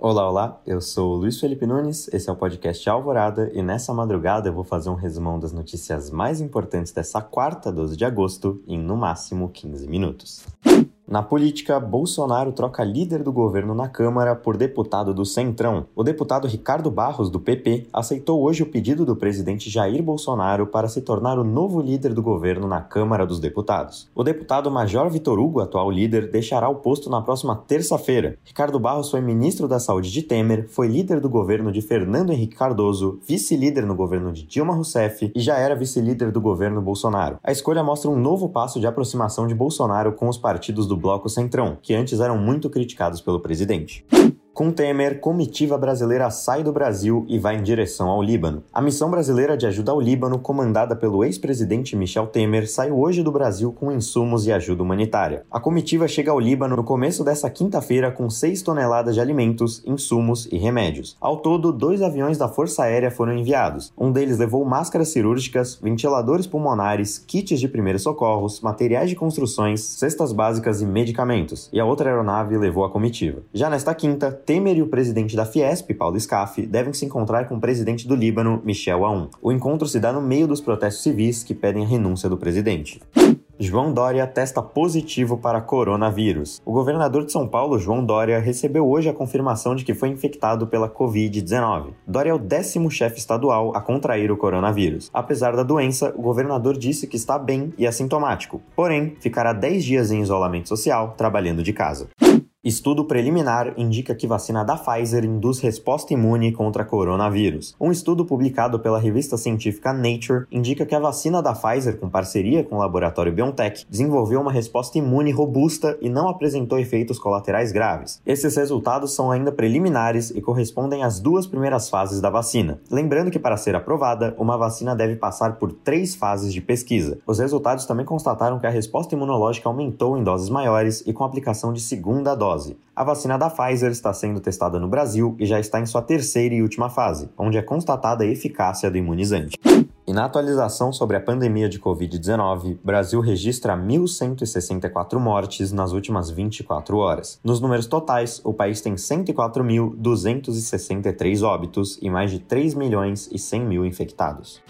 Olá, olá, eu sou Luiz Felipe Nunes, esse é o podcast Alvorada e nessa madrugada eu vou fazer um resumão das notícias mais importantes dessa quarta, 12 de agosto, em no máximo 15 minutos. Na política, Bolsonaro troca líder do governo na Câmara por deputado do Centrão. O deputado Ricardo Barros, do PP, aceitou hoje o pedido do presidente Jair Bolsonaro para se tornar o novo líder do governo na Câmara dos Deputados. O deputado Major Vitor Hugo, atual líder, deixará o posto na próxima terça-feira. Ricardo Barros foi ministro da Saúde de Temer, foi líder do governo de Fernando Henrique Cardoso, vice-líder no governo de Dilma Rousseff e já era vice-líder do governo Bolsonaro. A escolha mostra um novo passo de aproximação de Bolsonaro com os partidos do bloco Centrão, que antes eram muito criticados pelo presidente. Com Temer, comitiva brasileira sai do Brasil e vai em direção ao Líbano. A missão brasileira de ajuda ao Líbano, comandada pelo ex-presidente Michel Temer, saiu hoje do Brasil com insumos e ajuda humanitária. A comitiva chega ao Líbano no começo dessa quinta-feira com 6 toneladas de alimentos, insumos e remédios. Ao todo, dois aviões da Força Aérea foram enviados. Um deles levou máscaras cirúrgicas, ventiladores pulmonares, kits de primeiros socorros, materiais de construções, cestas básicas e medicamentos. E a outra aeronave levou a comitiva. Já nesta quinta, Temer e o presidente da Fiesp, Paulo Scaff, devem se encontrar com o presidente do Líbano, Michel Aoun. O encontro se dá no meio dos protestos civis que pedem a renúncia do presidente. João Dória testa positivo para coronavírus. O governador de São Paulo, João Dória, recebeu hoje a confirmação de que foi infectado pela Covid-19. Dória é o décimo chefe estadual a contrair o coronavírus. Apesar da doença, o governador disse que está bem e assintomático, porém, ficará 10 dias em isolamento social, trabalhando de casa. Estudo preliminar indica que vacina da Pfizer induz resposta imune contra coronavírus. Um estudo publicado pela revista científica Nature indica que a vacina da Pfizer, com parceria com o laboratório BioNTech, desenvolveu uma resposta imune robusta e não apresentou efeitos colaterais graves. Esses resultados são ainda preliminares e correspondem às duas primeiras fases da vacina. Lembrando que, para ser aprovada, uma vacina deve passar por três fases de pesquisa. Os resultados também constataram que a resposta imunológica aumentou em doses maiores e com aplicação de segunda dose dose. A vacina da Pfizer está sendo testada no Brasil e já está em sua terceira e última fase, onde é constatada a eficácia do imunizante. E na atualização sobre a pandemia de Covid-19, Brasil registra 1.164 mortes nas últimas 24 horas. Nos números totais, o país tem 104.263 óbitos e mais de 3 milhões e 100 mil infectados.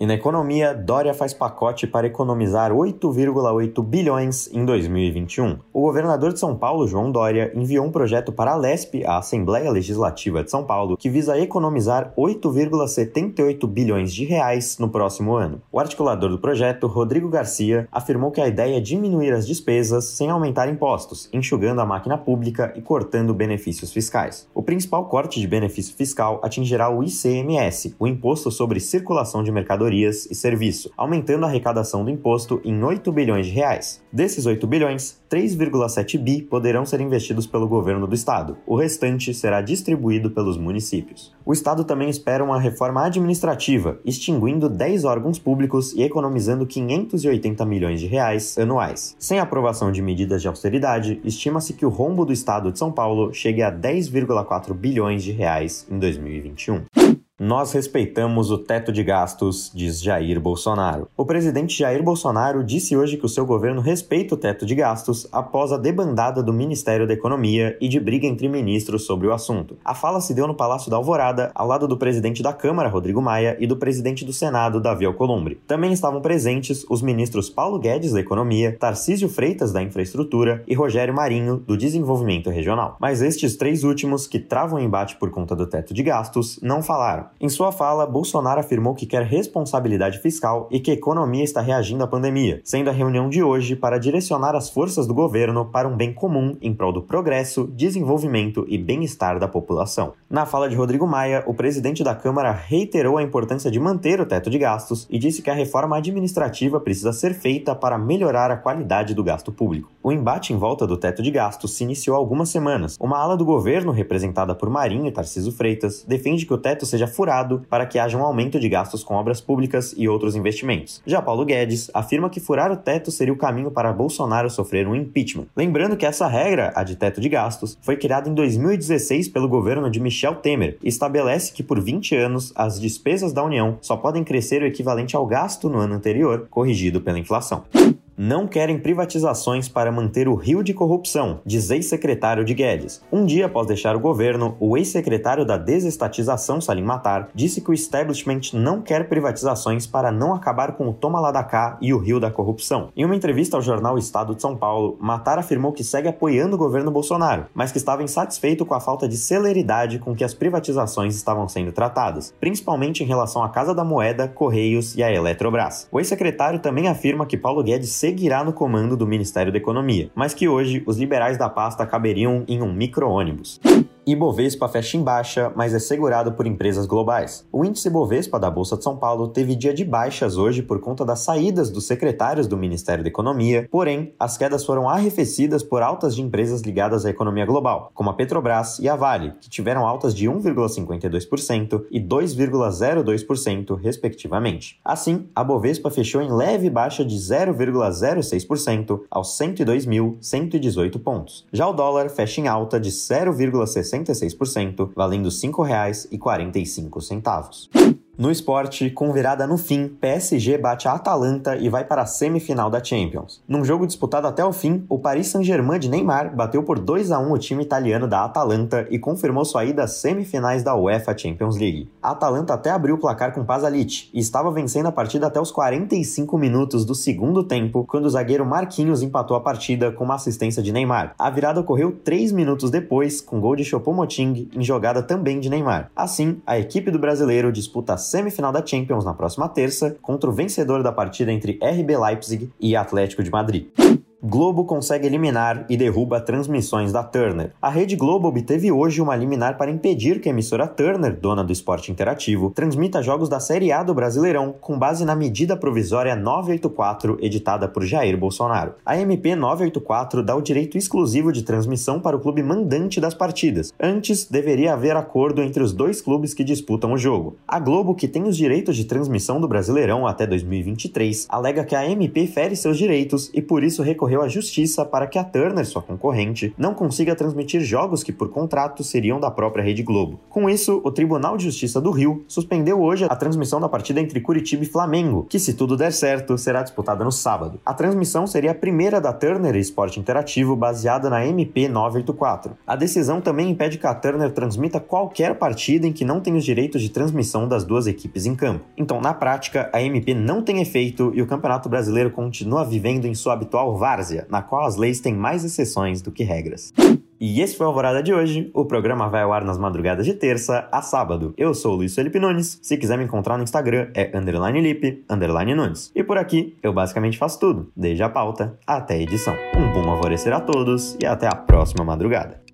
E na economia, Dória faz pacote para economizar 8,8 bilhões em 2021. O governador de São Paulo, João Dória, enviou um projeto para a LESP, a Assembleia Legislativa de São Paulo, que visa economizar 8,78 bilhões de reais no próximo ano. O articulador do projeto, Rodrigo Garcia, afirmou que a ideia é diminuir as despesas sem aumentar impostos, enxugando a máquina pública e cortando benefícios fiscais. O principal corte de benefício fiscal atingirá o ICMS, o Imposto sobre Circulação de Mercadorias mercadorias e serviço, aumentando a arrecadação do imposto em 8 bilhões de reais. Desses 8 bilhões, 3,7 bi poderão ser investidos pelo governo do estado. O restante será distribuído pelos municípios. O estado também espera uma reforma administrativa, extinguindo 10 órgãos públicos e economizando 580 milhões de reais anuais. Sem aprovação de medidas de austeridade, estima-se que o rombo do estado de São Paulo chegue a 10,4 bilhões de reais em 2021. Nós respeitamos o teto de gastos, diz Jair Bolsonaro. O presidente Jair Bolsonaro disse hoje que o seu governo respeita o teto de gastos após a debandada do Ministério da Economia e de briga entre ministros sobre o assunto. A fala se deu no Palácio da Alvorada, ao lado do presidente da Câmara, Rodrigo Maia, e do presidente do Senado, Davi Alcolumbre. Também estavam presentes os ministros Paulo Guedes, da Economia, Tarcísio Freitas, da Infraestrutura e Rogério Marinho, do Desenvolvimento Regional. Mas estes três últimos, que travam embate por conta do teto de gastos, não falaram. Em sua fala, Bolsonaro afirmou que quer responsabilidade fiscal e que a economia está reagindo à pandemia, sendo a reunião de hoje para direcionar as forças do governo para um bem comum em prol do progresso, desenvolvimento e bem-estar da população. Na fala de Rodrigo Maia, o presidente da Câmara reiterou a importância de manter o teto de gastos e disse que a reforma administrativa precisa ser feita para melhorar a qualidade do gasto público. O embate em volta do teto de gastos se iniciou há algumas semanas. Uma ala do governo, representada por Marinho e Tarciso Freitas, defende que o teto seja furado para que haja um aumento de gastos com obras públicas e outros investimentos. Já Paulo Guedes afirma que furar o teto seria o caminho para Bolsonaro sofrer um impeachment. Lembrando que essa regra, a de teto de gastos, foi criada em 2016 pelo governo de Michel Temer e estabelece que por 20 anos as despesas da União só podem crescer o equivalente ao gasto no ano anterior, corrigido pela inflação. Não querem privatizações para manter o rio de corrupção, diz ex-secretário de Guedes. Um dia após deixar o governo, o ex-secretário da desestatização, Salim Matar, disse que o establishment não quer privatizações para não acabar com o toma lá da cá e o rio da corrupção. Em uma entrevista ao jornal Estado de São Paulo, Matar afirmou que segue apoiando o governo Bolsonaro, mas que estava insatisfeito com a falta de celeridade com que as privatizações estavam sendo tratadas, principalmente em relação à Casa da Moeda, Correios e à Eletrobras. O ex-secretário também afirma que Paulo Guedes seguirá no comando do Ministério da Economia, mas que hoje os liberais da pasta caberiam em um micro-ônibus. Ibovespa fecha em baixa, mas é segurado por empresas globais. O índice Ibovespa da Bolsa de São Paulo teve dia de baixas hoje por conta das saídas dos secretários do Ministério da Economia, porém, as quedas foram arrefecidas por altas de empresas ligadas à economia global, como a Petrobras e a Vale, que tiveram altas de 1,52% e 2,02%, respectivamente. Assim, a Bovespa fechou em leve baixa de 0,06% aos 102.118 pontos. Já o dólar fecha em alta de 0,60 66%, valendo R$ 5,45. No esporte, com virada no fim, PSG bate a Atalanta e vai para a semifinal da Champions. Num jogo disputado até o fim, o Paris Saint-Germain de Neymar bateu por 2 a 1 o time italiano da Atalanta e confirmou sua ida às semifinais da UEFA Champions League. A Atalanta até abriu o placar com Pasalic e estava vencendo a partida até os 45 minutos do segundo tempo, quando o zagueiro Marquinhos empatou a partida com uma assistência de Neymar. A virada ocorreu 3 minutos depois, com gol de Choupo-Moting em jogada também de Neymar. Assim, a equipe do brasileiro disputa semifinal da Champions na próxima terça contra o vencedor da partida entre RB Leipzig e Atlético de Madrid. Globo consegue eliminar e derruba transmissões da Turner. A Rede Globo obteve hoje uma liminar para impedir que a emissora Turner, dona do esporte interativo, transmita jogos da Série A do Brasileirão com base na medida provisória 984 editada por Jair Bolsonaro. A MP 984 dá o direito exclusivo de transmissão para o clube mandante das partidas. Antes, deveria haver acordo entre os dois clubes que disputam o jogo. A Globo, que tem os direitos de transmissão do Brasileirão até 2023, alega que a MP fere seus direitos e por isso recorreu recorreu à justiça para que a Turner, sua concorrente, não consiga transmitir jogos que por contrato seriam da própria Rede Globo. Com isso, o Tribunal de Justiça do Rio suspendeu hoje a transmissão da partida entre Curitiba e Flamengo, que se tudo der certo, será disputada no sábado. A transmissão seria a primeira da Turner Esporte Interativo baseada na MP 984. A decisão também impede que a Turner transmita qualquer partida em que não tenha os direitos de transmissão das duas equipes em campo. Então, na prática, a MP não tem efeito e o Campeonato Brasileiro continua vivendo em sua habitual VAR várzea, na qual as leis têm mais exceções do que regras. E esse foi o Alvorada de hoje. O programa vai ao ar nas madrugadas de terça a sábado. Eu sou o Luiz Felipe Nunes. Se quiser me encontrar no Instagram, é underline Lipe, underline Nunes. E por aqui, eu basicamente faço tudo, desde a pauta até a edição. Um bom alvorecer a todos e até a próxima madrugada.